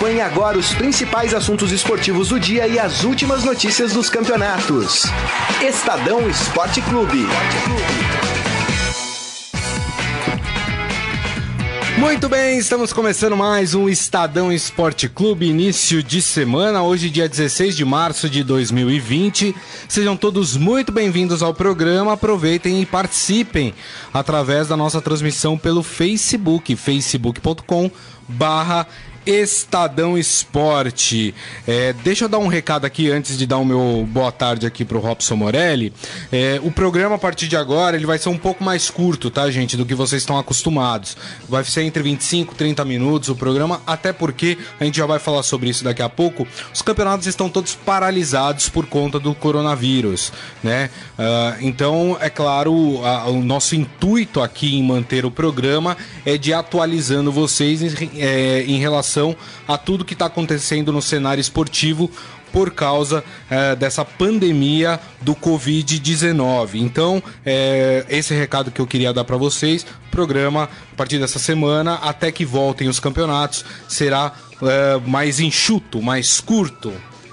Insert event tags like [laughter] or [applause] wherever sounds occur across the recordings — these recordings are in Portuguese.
Acompanhe agora os principais assuntos esportivos do dia e as últimas notícias dos campeonatos. Estadão Esporte Clube. Muito bem, estamos começando mais um Estadão Esporte Clube, início de semana, hoje dia 16 de março de 2020. Sejam todos muito bem-vindos ao programa, aproveitem e participem através da nossa transmissão pelo Facebook, facebook.com barra Estadão Esporte. É, deixa eu dar um recado aqui antes de dar o meu boa tarde aqui pro Robson Morelli. É, o programa a partir de agora ele vai ser um pouco mais curto, tá, gente, do que vocês estão acostumados. Vai ser entre 25 e 30 minutos o programa, até porque a gente já vai falar sobre isso daqui a pouco. Os campeonatos estão todos paralisados por conta do coronavírus, né? Uh, então, é claro, a, o nosso intuito aqui em manter o programa é de atualizando vocês em, é, em relação relação a tudo que está acontecendo no cenário esportivo por causa é, dessa pandemia do Covid-19. Então, é, esse recado que eu queria dar para vocês. Programa a partir dessa semana, até que voltem os campeonatos, será é, mais enxuto, mais curto.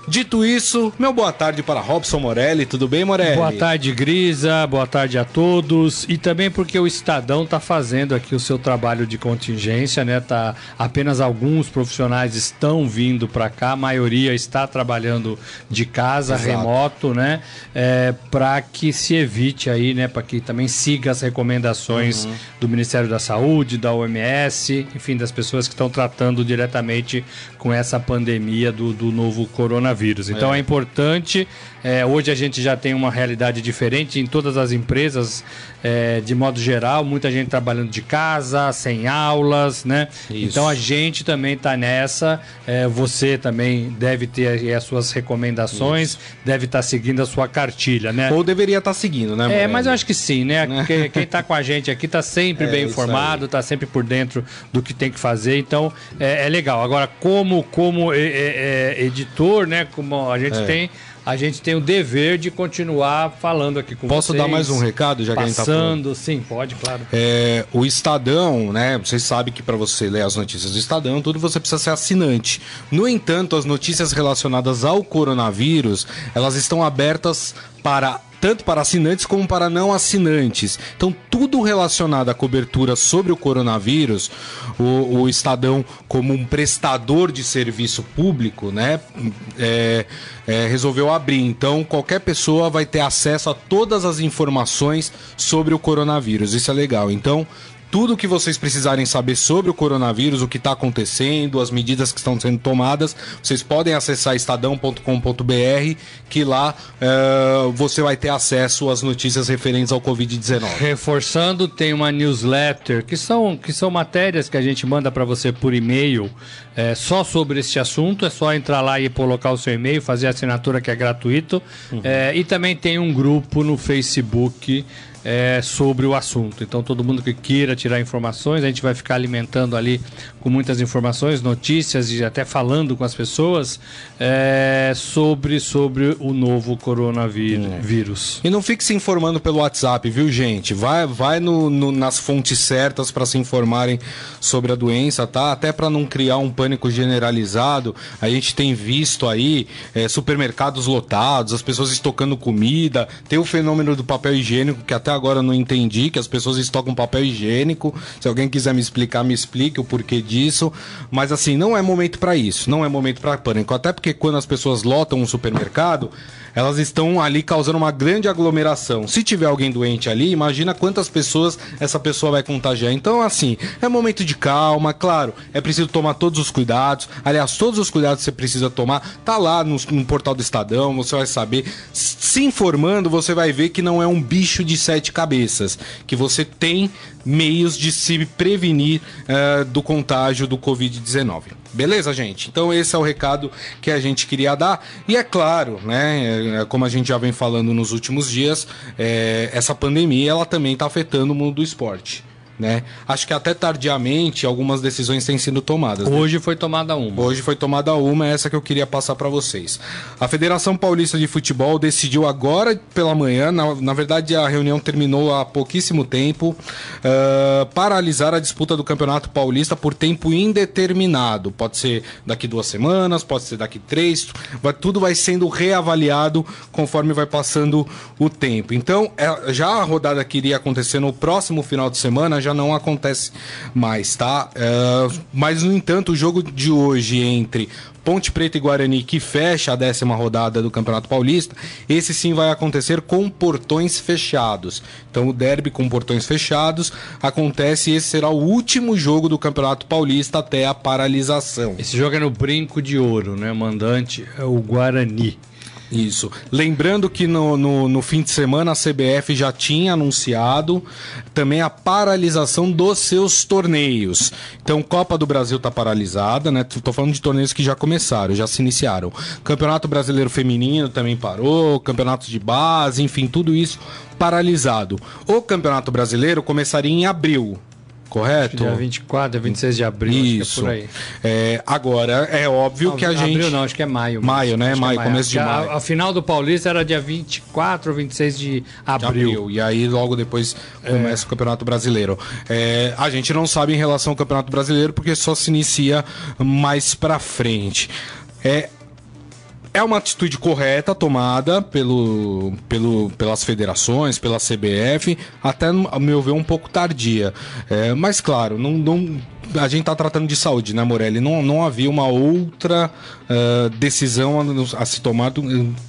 Dito isso, meu boa tarde para Robson Morelli. Tudo bem, Morelli? Boa tarde, Grisa. Boa tarde a todos. E também porque o Estadão está fazendo aqui o seu trabalho de contingência, né? Tá, apenas alguns profissionais estão vindo para cá, a maioria está trabalhando de casa, Exato. remoto, né? É, para que se evite aí, né? Para que também siga as recomendações uhum. do Ministério da Saúde, da OMS, enfim, das pessoas que estão tratando diretamente com essa pandemia do, do novo coronavírus coronavírus. Então é, é importante. É, hoje a gente já tem uma realidade diferente em todas as empresas, é, de modo geral, muita gente trabalhando de casa, sem aulas, né? Isso. Então a gente também está nessa. É, você também deve ter as suas recomendações, Isso. deve estar tá seguindo a sua cartilha, né? Ou deveria estar tá seguindo, né? É, mas eu acho que sim, né? [laughs] quem está com a gente aqui está sempre é, bem informado, está sempre por dentro do que tem que fazer. Então é, é legal. Agora, como como editor, né? Como a gente é. tem a gente tem o dever de continuar falando aqui com Posso vocês. Posso dar mais um recado, já passando, que a gente tá falando? sim, pode, claro. É, o Estadão, né? Vocês sabem que para você ler as notícias do Estadão, tudo você precisa ser assinante. No entanto, as notícias relacionadas ao coronavírus, elas estão abertas para tanto para assinantes como para não assinantes. Então, tudo relacionado à cobertura sobre o coronavírus, o, o Estadão, como um prestador de serviço público, né, é, é, resolveu abrir. Então, qualquer pessoa vai ter acesso a todas as informações sobre o coronavírus. Isso é legal. Então, tudo o que vocês precisarem saber sobre o coronavírus, o que está acontecendo, as medidas que estão sendo tomadas, vocês podem acessar estadão.com.br, que lá uh, você vai ter acesso às notícias referentes ao Covid-19. Reforçando, tem uma newsletter, que são, que são matérias que a gente manda para você por e-mail, é, só sobre este assunto. É só entrar lá e colocar o seu e-mail, fazer a assinatura que é gratuito. Uhum. É, e também tem um grupo no Facebook é, sobre o assunto. Então, todo mundo que queira tirar informações, a gente vai ficar alimentando ali com muitas informações, notícias e até falando com as pessoas é, sobre, sobre o novo coronavírus. É. E não fique se informando pelo WhatsApp, viu, gente? Vai, vai no, no nas fontes certas para se informarem sobre a doença, tá? Até para não criar um pânico generalizado. A gente tem visto aí é, supermercados lotados, as pessoas estocando comida, tem o fenômeno do papel higiênico que até agora não entendi, que as pessoas estocam papel higiênico. Se alguém quiser me explicar, me explique o porquê disso. Mas assim, não é momento para isso, não é momento para pânico. Até porque quando as pessoas lotam um supermercado, elas estão ali causando uma grande aglomeração. Se tiver alguém doente ali, imagina quantas pessoas essa pessoa vai contagiar. Então, assim, é momento de calma, claro, é preciso tomar todos os cuidados. Aliás, todos os cuidados que você precisa tomar, tá lá no, no portal do Estadão, você vai saber. Se informando, você vai ver que não é um bicho de sete cabeças, que você tem meios de se prevenir uh, do contágio do Covid-19. Beleza, gente? Então esse é o recado que a gente queria dar. E é claro, né, é, como a gente já vem falando nos últimos dias, é, essa pandemia ela também está afetando o mundo do esporte. Né? Acho que até tardiamente algumas decisões têm sido tomadas. Né? Hoje né? foi tomada uma. Hoje foi tomada uma, é essa que eu queria passar para vocês. A Federação Paulista de Futebol decidiu agora pela manhã, na, na verdade a reunião terminou há pouquíssimo tempo, uh, paralisar a disputa do Campeonato Paulista por tempo indeterminado. Pode ser daqui duas semanas, pode ser daqui três, vai, tudo vai sendo reavaliado conforme vai passando o tempo. Então, é, já a rodada que iria acontecer no próximo final de semana já não acontece mais, tá? Uh, mas, no entanto, o jogo de hoje entre Ponte Preta e Guarani, que fecha a décima rodada do Campeonato Paulista, esse sim vai acontecer com portões fechados. Então o derby com portões fechados acontece e esse será o último jogo do Campeonato Paulista até a paralisação. Esse jogo é no Brinco de Ouro, né? O mandante é o Guarani. Isso. Lembrando que no, no, no, fim de semana a CBF já tinha anunciado também a paralisação dos seus torneios. Então, Copa do Brasil está paralisada, né? Estou falando de torneios que já começaram, já se iniciaram. Campeonato Brasileiro Feminino também parou, campeonatos de base, enfim, tudo isso paralisado. O Campeonato Brasileiro começaria em abril, Correto? Dia 24, 26 de abril, Isso. É é, agora, é óbvio não, que a abril gente. Abril não, acho que é maio. Maio, né? Maio, é maio, começo de maio. A, a, final do Paulista era dia 24 ou 26 de abril. de abril. E aí logo depois começa é. o Campeonato Brasileiro. É, a gente não sabe em relação ao Campeonato Brasileiro porque só se inicia mais pra frente. É, é uma atitude correta tomada pelo, pelo, pelas federações, pela CBF, até, a meu ver, um pouco tardia. É, mas, claro, não, não a gente está tratando de saúde, né, Morelli? Não, não havia uma outra uh, decisão a, a, se tomar do,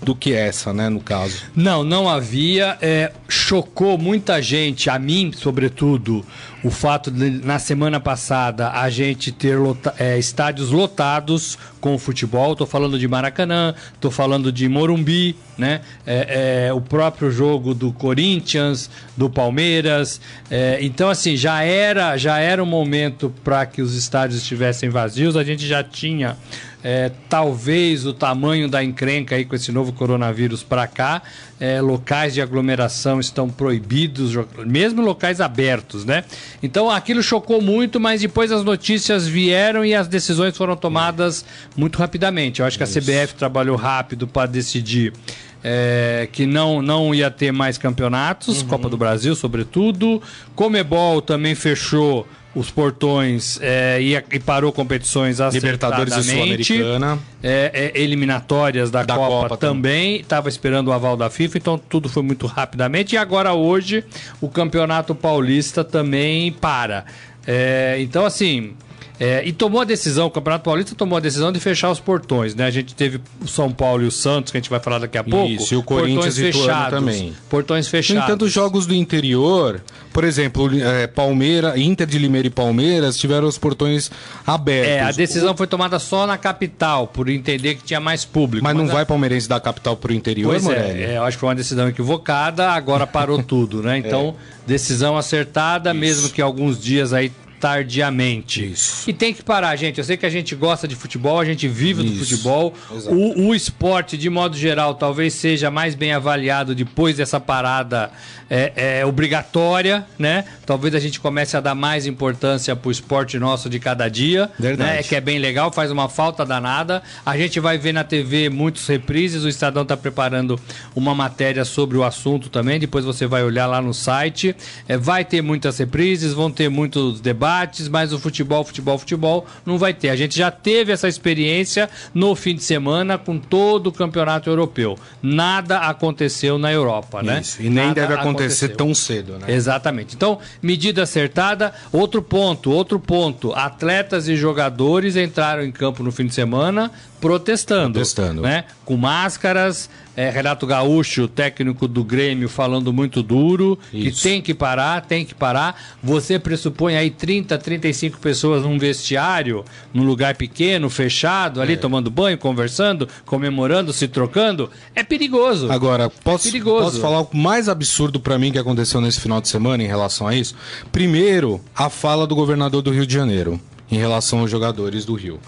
do, que essa, né, no caso. Não, não havia. É, chocou muita gente, a mim, sobretudo, o fato de, na semana passada, a gente ter lota, é, estádios lotados com o futebol. Estou falando de Maracanã, estou falando de Morumbi, né? É, é, o próprio jogo do Corinthians, do Palmeiras. É, então, assim, já era, já era um momento para que os estádios estivessem vazios. A gente já tinha é, talvez o tamanho da encrenca aí com esse novo coronavírus para cá, é, locais de aglomeração estão proibidos, mesmo locais abertos, né? Então aquilo chocou muito, mas depois as notícias vieram e as decisões foram tomadas muito rapidamente. Eu acho que a CBF trabalhou rápido para decidir. É, que não, não ia ter mais campeonatos, uhum. Copa do Brasil, sobretudo. Comebol também fechou os portões é, e, e, parou competições Libertadores e Sul-Americana. É, é, eliminatórias da, da Copa, Copa, também. Estava esperando o aval da FIFA, então tudo foi muito rapidamente. E agora hoje o Campeonato Paulista também para. É, então, assim, é, e tomou a decisão, o Campeonato Paulista tomou a decisão de fechar os portões, né? A gente teve o São Paulo e o Santos, que a gente vai falar daqui a pouco. Isso, e o Corinthians e fechados, também. Portões fechados. No entanto, jogos do interior, por exemplo, é, Palmeira, Inter de Limeira e Palmeiras tiveram os portões abertos. É, a decisão o... foi tomada só na capital, por entender que tinha mais público. Mas, mas não a... vai palmeirense da capital para o interior, pois é, é, eu acho que foi uma decisão equivocada, agora parou [laughs] tudo, né? Então, é. decisão acertada, Isso. mesmo que alguns dias aí tardiamente. Isso. E tem que parar, gente. Eu sei que a gente gosta de futebol, a gente vive Isso. do futebol. O, o, esporte, de modo geral, talvez seja mais bem avaliado depois dessa parada é, é, obrigatória, né? Talvez a gente comece a dar mais importância pro esporte nosso de cada dia. Verdade. Né? Que é bem legal, faz uma falta danada. A gente vai ver na TV muitos reprises. O Estadão está preparando uma matéria sobre o assunto também. Depois você vai olhar lá no site. É, vai ter muitas reprises, vão ter muitos debates debates, mas o futebol, futebol, futebol não vai ter. A gente já teve essa experiência no fim de semana com todo o campeonato europeu. Nada aconteceu na Europa, né? Isso, e nem Nada deve acontecer aconteceu. tão cedo, né? Exatamente. Então, medida acertada. Outro ponto, outro ponto. Atletas e jogadores entraram em campo no fim de semana protestando. Protestando. Né? Com máscaras. É, Renato Gaúcho, técnico do Grêmio, falando muito duro, Isso. que tem que parar, tem que parar. Você pressupõe aí 30 30, 35 pessoas num vestiário, num lugar pequeno, fechado, ali é. tomando banho, conversando, comemorando, se trocando, é perigoso. Agora, posso, é perigoso. posso falar o mais absurdo para mim que aconteceu nesse final de semana em relação a isso? Primeiro, a fala do governador do Rio de Janeiro em relação aos jogadores do Rio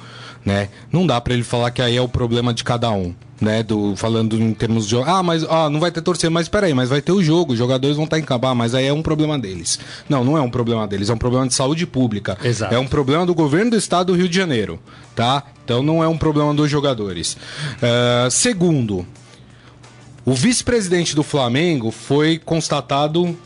né? Não dá para ele falar que aí é o problema de cada um, né? Do, falando em termos de. Ah, mas ah, não vai ter torcida, mas peraí, mas vai ter o jogo, os jogadores vão estar em campo, ah, mas aí é um problema deles. Não, não é um problema deles, é um problema de saúde pública. Exato. É um problema do governo do estado do Rio de Janeiro, tá? Então não é um problema dos jogadores. Uh, segundo, o vice-presidente do Flamengo foi constatado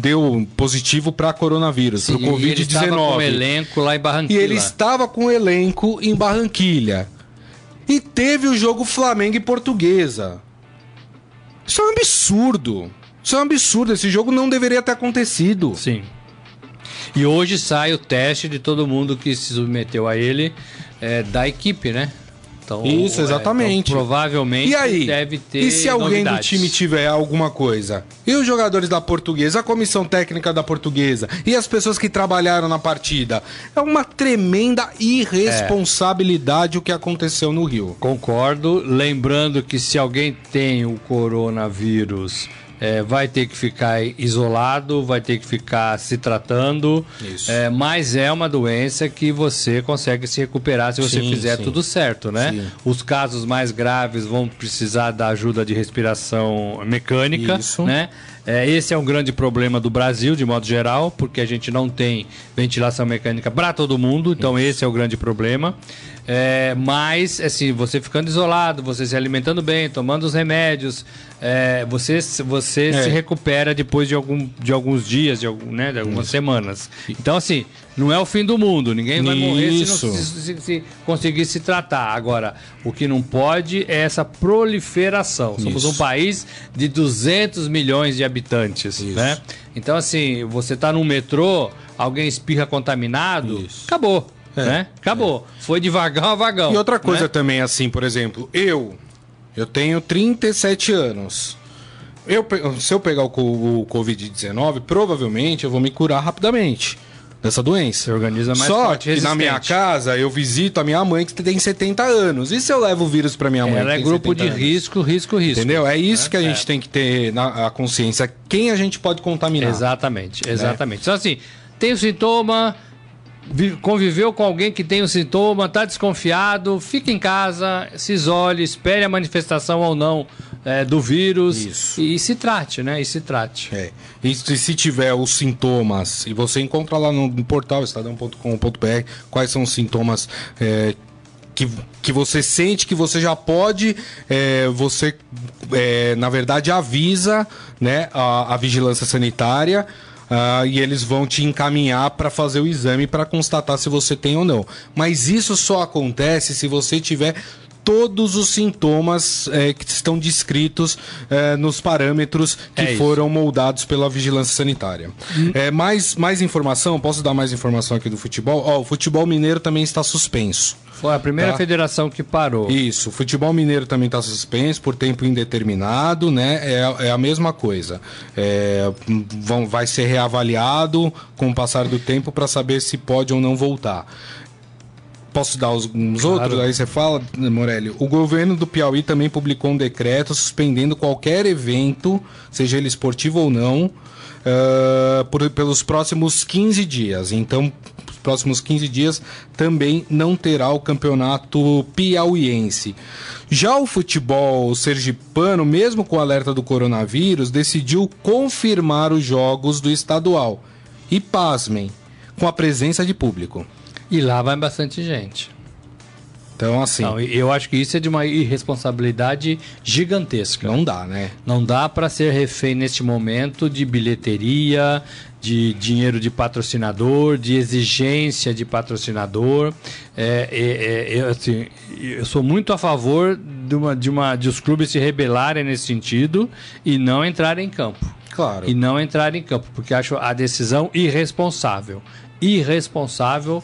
deu positivo para coronavírus, para o Covid-19. Ele estava com o elenco lá em Barranquilha. E ele estava com o elenco em Barranquilha. E teve o jogo Flamengo e Portuguesa. Isso é um absurdo. Isso é um absurdo. Esse jogo não deveria ter acontecido. Sim. E hoje sai o teste de todo mundo que se submeteu a ele é, da equipe, né? Então, Isso, exatamente. É, então, provavelmente e aí, deve ter. E se alguém novidades. do time tiver alguma coisa? E os jogadores da portuguesa, a comissão técnica da portuguesa e as pessoas que trabalharam na partida? É uma tremenda irresponsabilidade é. o que aconteceu no Rio. Concordo. Lembrando que se alguém tem o coronavírus é, vai ter que ficar isolado, vai ter que ficar se tratando. Isso. É, mas é uma doença que você consegue se recuperar se você sim, fizer sim. tudo certo, né? Sim. Os casos mais graves vão precisar da ajuda de respiração mecânica, Isso. né? É, esse é um grande problema do Brasil, de modo geral, porque a gente não tem ventilação mecânica para todo mundo, então Isso. esse é o grande problema. É, mas, assim, você ficando isolado, você se alimentando bem, tomando os remédios, é, você, você é. se recupera depois de, algum, de alguns dias, de, algum, né, de algumas Isso. semanas. Então, assim, não é o fim do mundo. Ninguém vai Isso. morrer se não se, se, se, conseguir se tratar. Agora, o que não pode é essa proliferação. Somos Isso. um país de 200 milhões de habitantes, né? Então, assim, você está no metrô, alguém espirra contaminado, acabou. É, né? Acabou. É. Foi de vagão a vagão. E outra coisa né? também, assim, por exemplo, eu, eu tenho 37 anos. Eu, se eu pegar o, o Covid-19, provavelmente eu vou me curar rapidamente dessa doença. Você organiza mais Só que na minha casa eu visito a minha mãe que tem 70 anos. E se eu levo o vírus para minha mãe? Ela é grupo de anos? risco, risco, risco. Entendeu? É isso é, que a gente é. tem que ter na a consciência. Quem a gente pode contaminar. Exatamente, exatamente. Né? Então assim, tem o sintoma, conviveu com alguém que tem o um sintoma, está desconfiado, fique em casa, se isole, espere a manifestação ou não é, do vírus e, e, se trate, né? E se trate. É. E se tiver os sintomas, e você encontra lá no portal estadão.com.br quais são os sintomas é, que, que você sente que você já pode, é, você é, na verdade avisa né, a, a vigilância sanitária Uh, e eles vão te encaminhar para fazer o exame para constatar se você tem ou não. Mas isso só acontece se você tiver todos os sintomas é, que estão descritos é, nos parâmetros que é foram moldados pela vigilância sanitária. Hum. É, mais, mais informação, posso dar mais informação aqui do futebol? O futebol mineiro também está suspenso. Foi a primeira tá? federação que parou. Isso, o futebol mineiro também está suspenso por tempo indeterminado, né? É, é a mesma coisa. É, vão, vai ser reavaliado com o passar do tempo para saber se pode ou não voltar. Posso dar os, uns claro. outros? Aí você fala, Morelli. O governo do Piauí também publicou um decreto suspendendo qualquer evento, seja ele esportivo ou não, uh, por, pelos próximos 15 dias. Então, os próximos 15 dias também não terá o campeonato piauiense. Já o futebol sergipano, mesmo com o alerta do coronavírus, decidiu confirmar os jogos do estadual. E pasmem, com a presença de público. E lá vai bastante gente. Então, assim. Não, eu acho que isso é de uma irresponsabilidade gigantesca. Não dá, né? Não dá para ser refém neste momento de bilheteria, de dinheiro de patrocinador, de exigência de patrocinador. É, é, é, assim, eu sou muito a favor de, uma, de, uma, de os clubes se rebelarem nesse sentido e não entrarem em campo. Claro. E não entrarem em campo, porque acho a decisão irresponsável. Irresponsável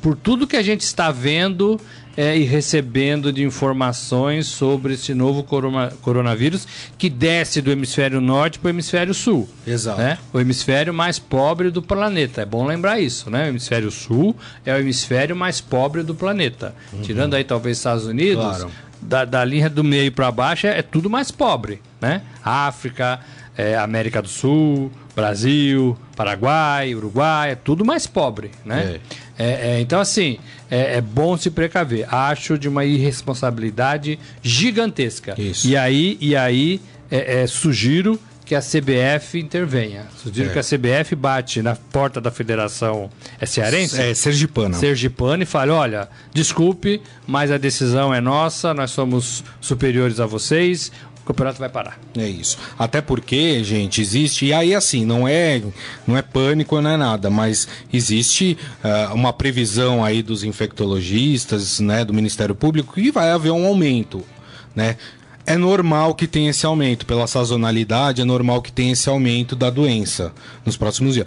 por tudo que a gente está vendo é, e recebendo de informações sobre esse novo corona, coronavírus que desce do hemisfério norte para o hemisfério sul. Exato. Né? O hemisfério mais pobre do planeta. É bom lembrar isso, né? O hemisfério sul é o hemisfério mais pobre do planeta. Uhum. Tirando aí talvez Estados Unidos, claro. da, da linha do meio para baixo é, é, tudo mais pobre, né? África, é, América do Sul, Brasil, Paraguai, Uruguai, é tudo mais pobre, né? É. É, é, então, assim, é, é, bom se precaver. Acho de uma irresponsabilidade gigantesca. Isso. E aí, e aí é, é sugiro que a CBF intervenha. Sugiro que a CBF bate na porta da federação é cearense? É, Sergipana. Sergipana e fale, olha, desculpe, mas a decisão é nossa, nós somos superiores a vocês, o campeonato vai parar. É isso. Até porque, gente, existe. E aí, assim, não é, não é pânico, não é nada, mas existe uh, uma previsão aí dos infectologistas, né, do Ministério Público, que vai haver um aumento. Né? é normal que tenha esse aumento. Pela sazonalidade, é normal que tenha esse aumento da doença nos próximos dias.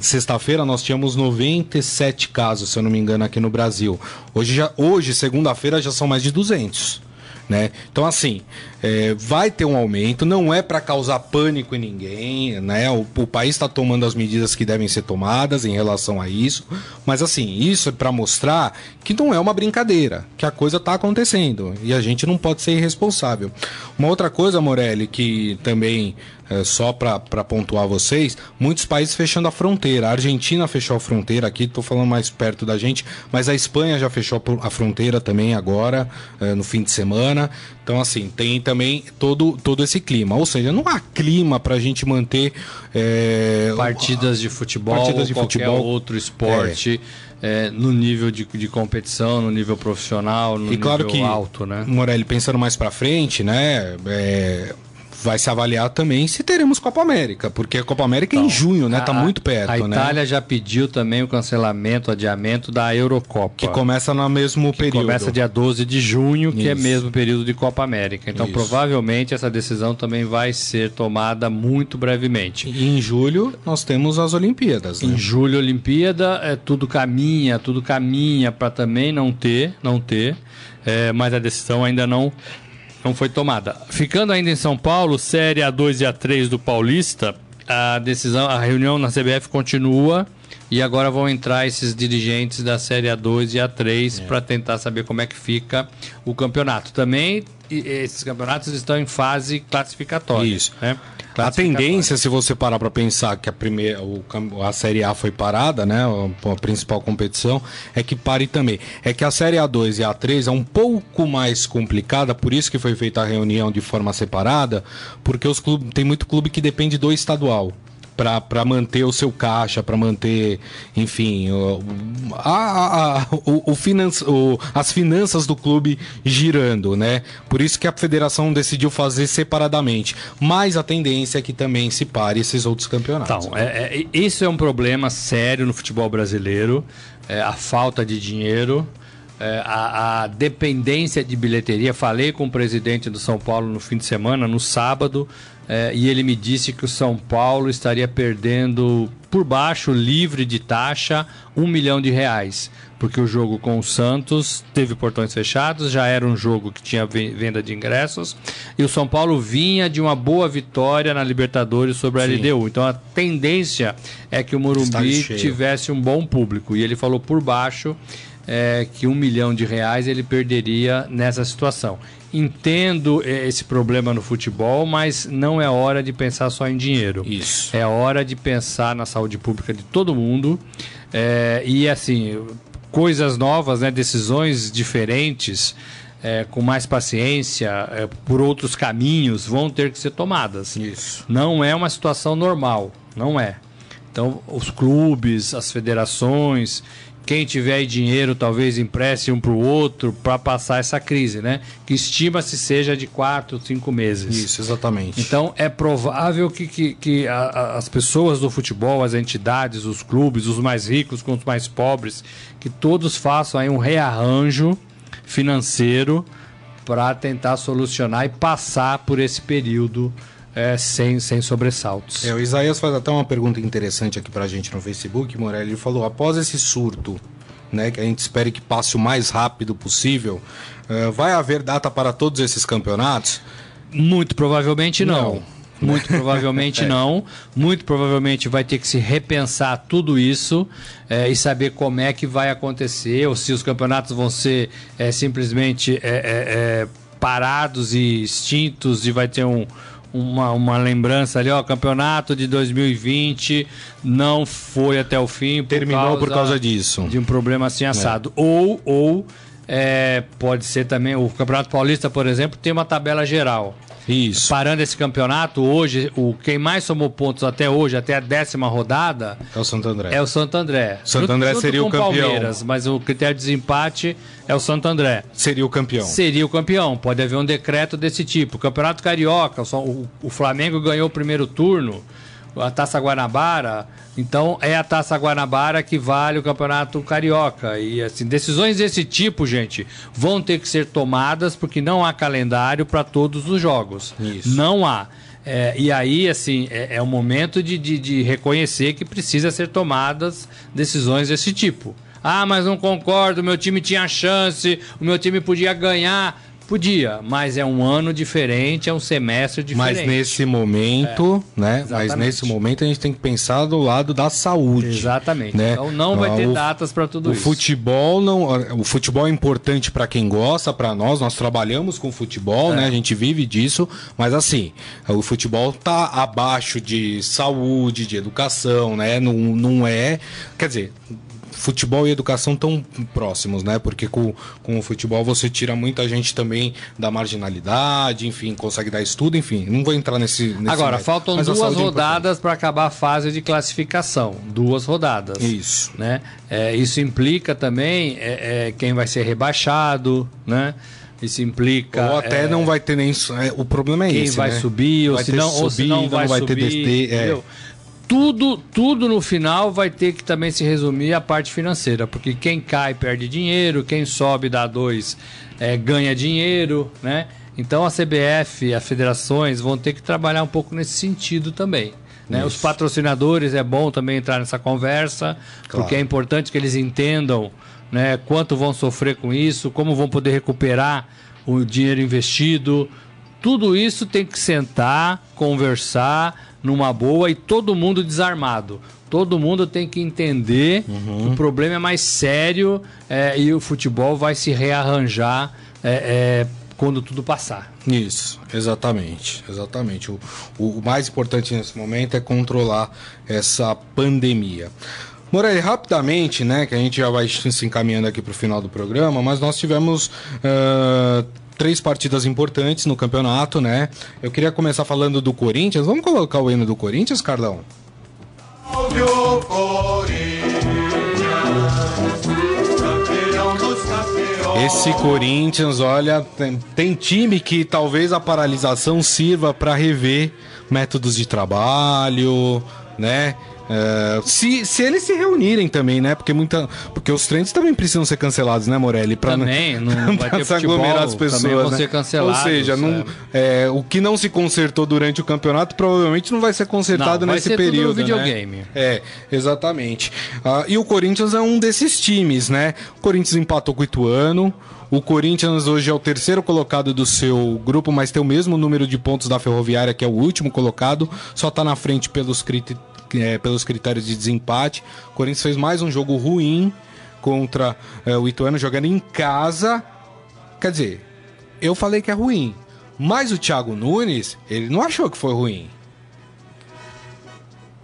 Sexta-feira nós tínhamos 97 casos, se eu não me engano, aqui no Brasil. Hoje, já, hoje segunda-feira, já são mais de 200. Né? Então, assim, é, vai ter um aumento, não é para causar pânico em ninguém, né? O, o país está tomando as medidas que devem ser tomadas em relação a isso, mas assim, isso é para mostrar que não é uma brincadeira, que a coisa está acontecendo e a gente não pode ser irresponsável. Uma outra coisa, Morelli, que também é, só para pontuar vocês, muitos países fechando a fronteira. A Argentina fechou a fronteira aqui, estou falando mais perto da gente, mas a Espanha já fechou a fronteira também agora, é, no fim de semana. Então, assim, tem também todo, todo esse clima. Ou seja, não há clima para a gente manter. É, partidas de futebol, partidas de qualquer futebol, outro esporte. É. é. no nível de, de competição, no nível profissional, no e claro nível que, alto, né? Morelli, pensando mais para frente, né? É, vai se avaliar também se teremos Copa América, porque a Copa América então, é em então, junho, né? Tá a, muito perto, a né? Itália já pediu também o cancelamento, o adiamento da Eurocopa. Que começa no mesmo período. Começa dia 12 de junho, Isso. que é mesmo período de Copa América. Então, Isso. provavelmente essa decisão também vai ser tomada muito brevemente. E em julho nós temos as Olimpíadas, né? Em julho Olimpíada, é tudo caminha, tudo caminha para também não ter, não ter. É, mas a decisão ainda não não foi tomada. Ficando ainda em São Paulo, série A2 e A3 do Paulista, a decisão, a reunião na CBF continua e agora vão entrar esses dirigentes da série A2 e A3 é. para tentar saber como é que fica o campeonato. Também esses campeonatos estão em fase classificatória. Isso. Né? A tendência, se você parar para pensar que a primeira, o, a Série A foi parada, né, a, principal competição, é que pare também. É que a Série A2 e a A3 é um pouco mais complicada, por isso que foi feita a reunião de forma separada, porque os clubes tem muito clube que depende do estadual para manter o seu caixa, para manter, enfim, a, a, o, o, o, as finanças do clube girando, né? Por isso que a federação decidiu fazer separadamente. Mas a tendência é que também se pare esses outros campeonatos. Então, é, é, isso é um problema sério no futebol brasileiro, é, a falta de dinheiro. É, a, a, dependência de bilheteria. Falei com o presidente do São Paulo no fim de semana, no sábado, é, e ele me disse que o São Paulo estaria perdendo por baixo, livre de taxa, um milhão de reais. Porque o jogo com o Santos teve portões fechados, já era um jogo que tinha venda de ingressos, e o São Paulo vinha de uma boa vitória na Libertadores sobre a Sim. LDU. Então a tendência é que o Morumbi tivesse um bom público. E ele falou por baixo é, que um milhão de reais ele perderia nessa situação. Entendo é, esse problema no futebol, mas não é hora de pensar só em dinheiro. Isso. É hora de pensar na saúde pública de todo mundo. É, e assim, coisas novas, né, decisões diferentes. É, com mais paciência, é, por outros caminhos, vão ter que ser tomadas. Isso. Não é uma situação normal, não é. Então, os clubes, as federações quem tiver dinheiro talvez empreste um para o outro para passar essa crise, né? Que estima-se seja de quatro, cinco meses. Isso, exatamente. Então é provável que, que, que a, a, as pessoas do futebol, as entidades, os clubes, os mais ricos com os mais pobres, que todos façam aí um rearranjo financeiro para tentar solucionar e passar por esse período é, sem, sem sobressaltos. É, o Isaías faz até uma pergunta interessante aqui para a gente no Facebook, Morelli. Ele falou: após esse surto né, que a gente espere que passe o mais rápido possível, uh, vai haver data para todos esses campeonatos? Muito provavelmente não. não. Muito provavelmente [laughs] é. não. Muito provavelmente vai ter que se repensar tudo isso é, e saber como é que vai acontecer, ou se os campeonatos vão ser é, simplesmente é, é, parados e extintos e vai ter um, uma, uma lembrança ali, ó, campeonato de 2020 não foi até o fim. Por Terminou causa por causa disso. De um problema assim assado. Ou, ou pode ser também, o Campeonato Paulista, por exemplo, tem uma tabela geral. Isso. Parando esse campeonato, hoje, o quem mais somou pontos até hoje, até a décima rodada. É o Santo André. É o Santo André. Santo André junto, seria junto o campeão. Palmeiras, mas o critério de desempate é o Santo André. Seria o campeão. Seria o campeão. Pode haver um decreto desse tipo. Campeonato Carioca, o, o Flamengo ganhou o primeiro turno a Taça Guanabara, então é a Taça Guanabara que vale o Campeonato Carioca. E assim, decisões desse tipo, gente, vão ter que ser tomadas porque não há calendário para todos os jogos. Isso. Não há. É, e aí, assim, é, é o momento de, de, de reconhecer que precisa ser tomadas decisões desse tipo. Ah, mas não concordo, meu time tinha chance, o meu time podia ganhar. Podia, mas é um ano diferente, é um semestre diferente. Mas nesse momento, é, né? Exatamente. Mas nesse momento a gente tem que pensar do lado da saúde. Exatamente. Né? Então não vai ter o, datas para tudo o isso. Futebol não, o futebol é importante para quem gosta, para nós, nós trabalhamos com futebol, é. né? A gente vive disso, mas assim, o futebol tá abaixo de saúde, de educação, né? Não, não é, quer dizer, futebol e educação tão próximos, né? Porque com, com o futebol você tira muita gente também da marginalidade, enfim, consegue dar estudo, enfim. Não vou entrar nesse. nesse Agora, método, faltam duas é rodadas é para acabar a fase de classificação. Duas rodadas. Isso. Né? É, isso implica também é, é, quem vai ser rebaixado, né? Isso implica. Ou até é, não vai ter nem. É, o problema é quem esse. Quem vai né? subir, ou, vai se não, ou se não vai, não vai subir, ter DT. É tudo, tudo no final vai ter que também se resumir à parte financeira, porque quem cai perde dinheiro, quem sobe dá dois é, ganha dinheiro, né? Então a CBF, as federações vão ter que trabalhar um pouco nesse sentido também. Né? Os patrocinadores é bom também entrar nessa conversa, claro. porque é importante que eles entendam né, quanto vão sofrer com isso, como vão poder recuperar o dinheiro investido. Tudo isso tem que sentar, conversar, numa boa e todo mundo desarmado. Todo mundo tem que entender uhum. que o problema é mais sério é, e o futebol vai se rearranjar é, é, quando tudo passar. Isso, exatamente, exatamente. O, o, mais importante nesse momento é controlar essa pandemia. Morelli, rapidamente, né, que a gente já vai se encaminhando aqui para o final do programa, mas nós tivemos uh, três partidas importantes no campeonato, né? Eu queria começar falando do Corinthians. Vamos colocar o hino do Corinthians, Carlão? Esse Corinthians, olha, tem, tem time que talvez a paralisação sirva para rever métodos de trabalho, né? É, se, se eles se reunirem também, né? Porque, muita, porque os treinos também precisam ser cancelados, né, Morelli? Pra, também, não [laughs] vai ter futebol, aglomerar as pessoas. Também vão né? ser cancelados. Ou seja, não, é, o que não se consertou durante o campeonato provavelmente não vai ser consertado não, nesse vai ser período. Tudo no videogame. Né? É, exatamente. Ah, e o Corinthians é um desses times, né? O Corinthians empatou com o Ituano. O Corinthians hoje é o terceiro colocado do seu grupo, mas tem o mesmo número de pontos da Ferroviária, que é o último colocado. Só está na frente pelos critérios é, pelos critérios de desempate. O Corinthians fez mais um jogo ruim contra é, o Ituano jogando em casa. Quer dizer, eu falei que é ruim, mas o Thiago Nunes, ele não achou que foi ruim.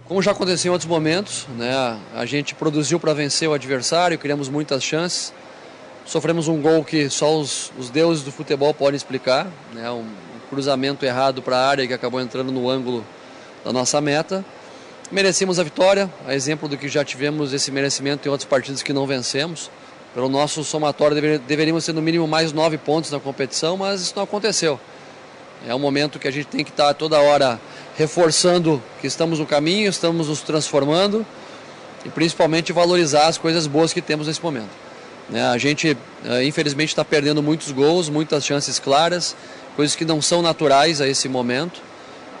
Como já aconteceu em outros momentos, né, a gente produziu para vencer o adversário, criamos muitas chances. Sofremos um gol que só os, os deuses do futebol podem explicar, né, um, um cruzamento errado para a área que acabou entrando no ângulo da nossa meta. Merecemos a vitória, a exemplo do que já tivemos esse merecimento em outros partidos que não vencemos. Pelo nosso somatório, dever, deveríamos ter no mínimo mais nove pontos na competição, mas isso não aconteceu. É um momento que a gente tem que estar toda hora reforçando que estamos no caminho, estamos nos transformando e principalmente valorizar as coisas boas que temos nesse momento. Né, a gente, eh, infelizmente, está perdendo muitos gols, muitas chances claras, coisas que não são naturais a esse momento.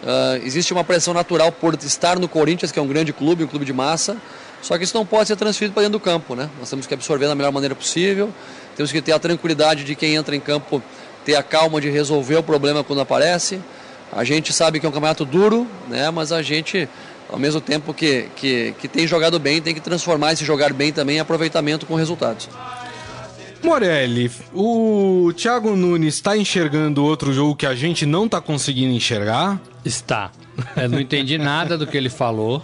Uh, existe uma pressão natural por estar no Corinthians, que é um grande clube, um clube de massa, Só que isso não pode ser transferido para dentro do campo, né? Nós temos que absorver da melhor maneira possível, temos que ter a tranquilidade de quem entra em campo ter a calma de resolver o problema quando aparece. A gente sabe que é um campeonato duro, né? Mas a gente, ao mesmo tempo que, que, que tem jogado bem, tem que transformar esse jogar bem também em aproveitamento com resultados. Morelli, o Thiago Nunes está enxergando outro jogo que a gente não está conseguindo enxergar? Está. Eu não entendi nada do que ele falou.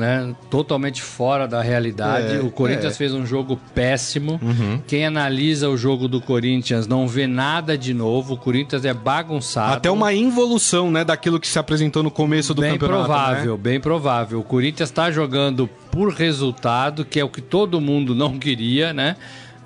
Né, totalmente fora da realidade. É, o Corinthians é. fez um jogo péssimo. Uhum. Quem analisa o jogo do Corinthians não vê nada de novo. O Corinthians é bagunçado. Até uma involução, né, daquilo que se apresentou no começo do bem campeonato. provável, né? bem provável. O Corinthians está jogando por resultado, que é o que todo mundo não queria, né?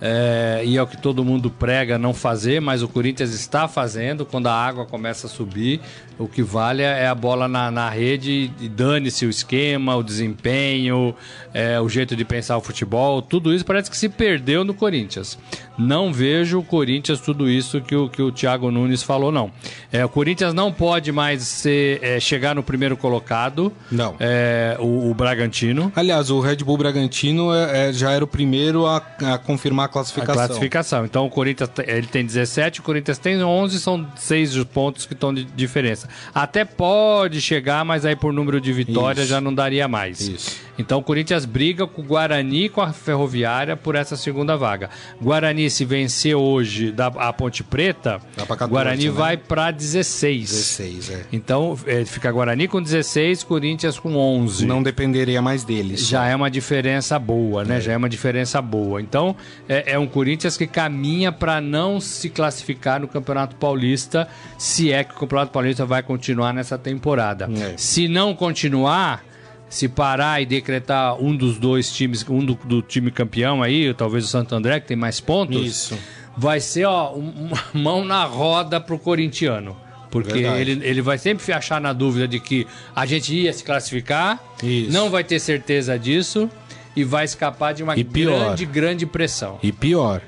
É, e é o que todo mundo prega não fazer, mas o Corinthians está fazendo quando a água começa a subir. O que vale é a bola na, na rede e dane-se o esquema, o desempenho, é, o jeito de pensar o futebol. Tudo isso parece que se perdeu no Corinthians. Não vejo o Corinthians tudo isso que o, que o Thiago Nunes falou, não. É, o Corinthians não pode mais ser, é, chegar no primeiro colocado. Não. É, o, o Bragantino. Aliás, o Red Bull Bragantino é- é- já era o primeiro a, a confirmar a A classificação. classificação. Então o Corinthians ele tem 17, o Corinthians tem 11, são 6 pontos que estão de diferença. Até pode chegar, mas aí por número de vitórias já não daria mais. Isso. Então o Corinthians briga com o Guarani e com a Ferroviária por essa segunda vaga. Guarani, se vencer hoje da, a Ponte Preta, Dá pra 14, Guarani né? vai para 16. 16, é. Então é, fica Guarani com 16, Corinthians com 11. Não dependeria mais deles. Já é uma diferença boa, né? Já é uma diferença boa. Então, é, é um Corinthians que caminha para não se classificar no Campeonato Paulista, se é que o Campeonato Paulista vai continuar nessa temporada. É. Se não continuar, se parar e decretar um dos dois times, um do, do time campeão aí, talvez o Santo André, que tem mais pontos, Isso. vai ser, ó, um- uma [laughs] mão na roda pro corintiano. Porque Verdade. ele, ele vai sempre achar na dúvida de que a gente ia se classificar, Isso. não vai ter certeza disso e vai escapar de uma pior. grande, grande pressão. E pior,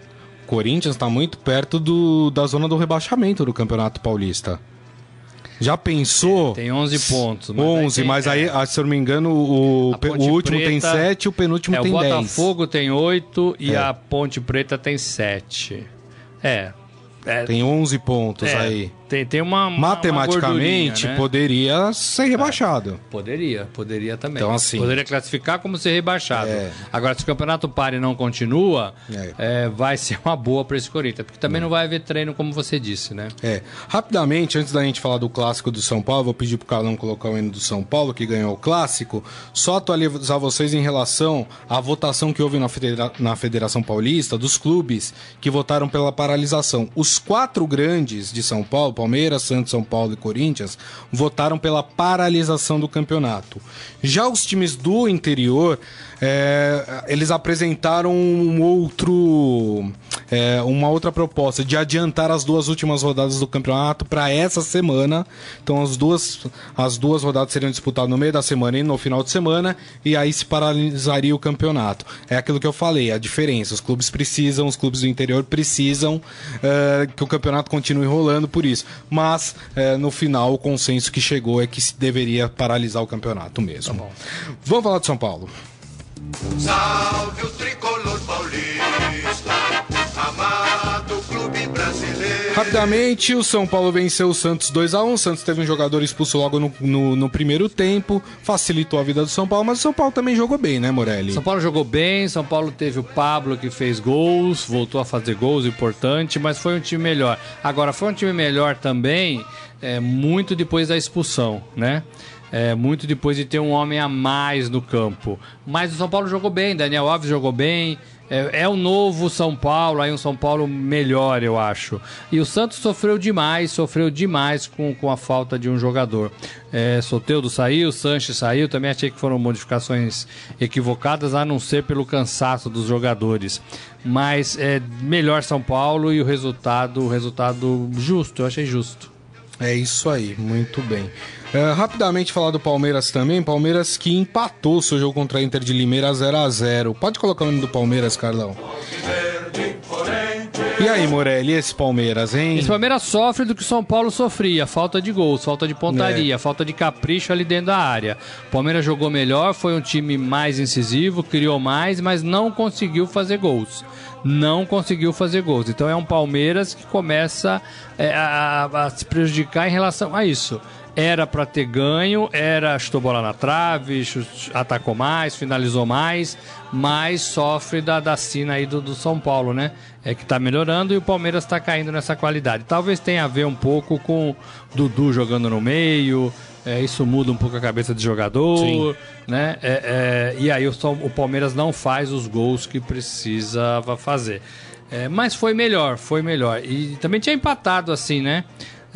o Corinthians está muito perto do, da zona do rebaixamento do Campeonato Paulista. Já pensou? Tem 11 pontos. mas aí 11, tem- mas aí, ah, se eu não me engano, o, o último tem Preta- 7 e o penúltimo é, tem o 10. Botafogo tem 8 e É. a Ponte Preta tem 7. É. é Tem 11 pontos é, aí. Tem, tem uma. uma- Matematicamente, uma né? poderia ser rebaixado. Poderia, poderia também. Então, assim- Poderia classificar como ser rebaixado. É. Agora, se o campeonato para e não continua, É. é, vai ser uma boa para esse Corinthians. Porque também não vai haver treino, como você disse, né? É. Rapidamente, antes da gente falar do clássico do São Paulo, vou pedir pro Carlão colocar o hino do São Paulo, que ganhou o clássico. Só atualizar vocês em relação à votação que houve na, Federa- na Federação Paulista, dos clubes que votaram pela paralisação. Os quatro grandes de São Paulo, Palmeiras, Santos, São Paulo e Corinthians, votaram pela paralisação do campeonato. Já os times do interior, é, eles apresentaram um outro, é, uma outra proposta de adiantar as duas últimas rodadas do campeonato para essa semana. Então as duas, as duas rodadas seriam disputadas no meio da semana e no final de semana, e aí se paralisaria o campeonato. É aquilo que eu falei, a diferença. Os clubes precisam, os clubes do interior precisam é, que o campeonato continue rolando por isso. Mas é, no final o consenso que chegou é que se deveria paralisar o campeonato mesmo. Vamos falar de São Paulo. Salve o tricolor Rapidamente, o São Paulo venceu o Santos 2 a 1 O Santos teve um jogador expulso logo no, no, no primeiro tempo, facilitou a vida do São Paulo, mas o São Paulo também jogou bem, né, Morelli? São Paulo jogou bem, São Paulo teve o Pablo que fez gols, voltou a fazer gols, importante, mas foi um time melhor. Agora, foi um time melhor também, é, muito depois da expulsão, né? É, muito depois de ter um homem a mais no campo. Mas o São Paulo jogou bem, Daniel Alves jogou bem. É, é o novo São Paulo, aí um São Paulo melhor, eu acho. E o Santos sofreu demais, sofreu demais com, com a falta de um jogador. É, Soteudo saiu, Sanches saiu, também achei que foram modificações equivocadas, a não ser pelo cansaço dos jogadores. Mas é melhor São Paulo e o resultado, o resultado justo, eu achei justo. É isso aí, muito bem. É, rapidamente falar do Palmeiras também. Palmeiras que empatou seu jogo contra a Inter de Limeira 0 a 0 Pode colocar o nome do Palmeiras, Carlão. E aí, Morelli, esse Palmeiras, hein? Esse Palmeiras sofre do que o São Paulo sofria: falta de gols, falta de pontaria, é. falta de capricho ali dentro da área. O Palmeiras jogou melhor, foi um time mais incisivo, criou mais, mas não conseguiu fazer gols. Não conseguiu fazer gols. Então é um Palmeiras que começa é, a, a se prejudicar em relação a isso era para ter ganho, era chutou bola na trave, atacou mais, finalizou mais, mas sofre da, da sina aí do, do São Paulo, né? É que tá melhorando e o Palmeiras está caindo nessa qualidade. Talvez tenha a ver um pouco com Dudu jogando no meio, é, isso muda um pouco a cabeça do jogador, Sim. né? É, é, e aí o, o, Palmeiras não faz os gols que precisava fazer. É, mas foi melhor, foi melhor. E também tinha empatado assim, né?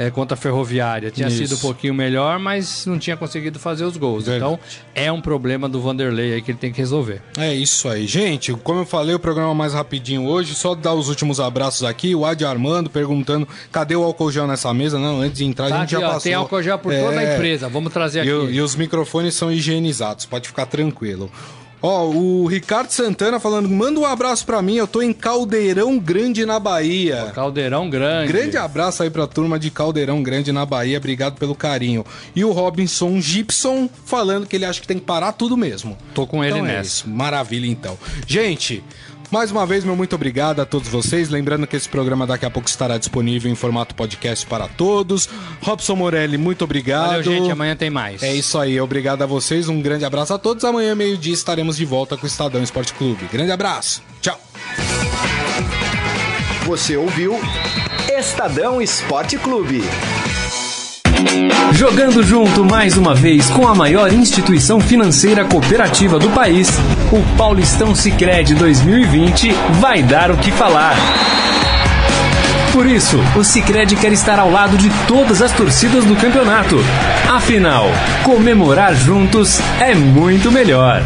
É, contra a Ferroviária. Tinha Isso. sido um pouquinho melhor, mas não tinha conseguido fazer os gols. Verdade. Então é um problema do Vanderlei aí que ele tem que resolver. É isso aí. Gente, como eu falei, o programa mais rapidinho hoje, só dar os últimos abraços aqui. O Adi Armando perguntando cadê o álcool gel nessa mesa? Não, antes de entrar tá a gente aqui, já ó, passou. Tem álcool gel por é... toda a é. empresa. Vamos trazer aqui. E, e os microfones são higienizados, pode ficar tranquilo. Ó, o Ricardo Santana falando, manda um abraço pra mim, eu tô em Caldeirão Grande na Bahia. Caldeirão Grande. Grande abraço aí pra turma de Caldeirão Grande na Bahia, obrigado pelo carinho. E o Robinson Gibson falando que ele acha que tem que parar tudo mesmo. Tô com ele então é nessa. É Maravilha então. Gente, mais uma vez, meu muito obrigado a todos vocês. Lembrando que esse programa daqui a pouco estará disponível em formato podcast para todos. Robson Morelli, muito obrigado. Valeu, gente. Amanhã tem mais. É isso aí. Obrigado a vocês. Um grande abraço a todos. Amanhã, meio-dia, estaremos de volta com o Estadão Esporte Clube. Grande abraço. Tchau. Você ouviu Estadão Esporte Clube. Jogando junto mais uma vez com a maior instituição financeira cooperativa do país, o Paulistão Sicredi 2020 vai dar o que falar. Por isso, o Sicredi quer estar ao lado de todas as torcidas do campeonato. Afinal, comemorar juntos é muito melhor.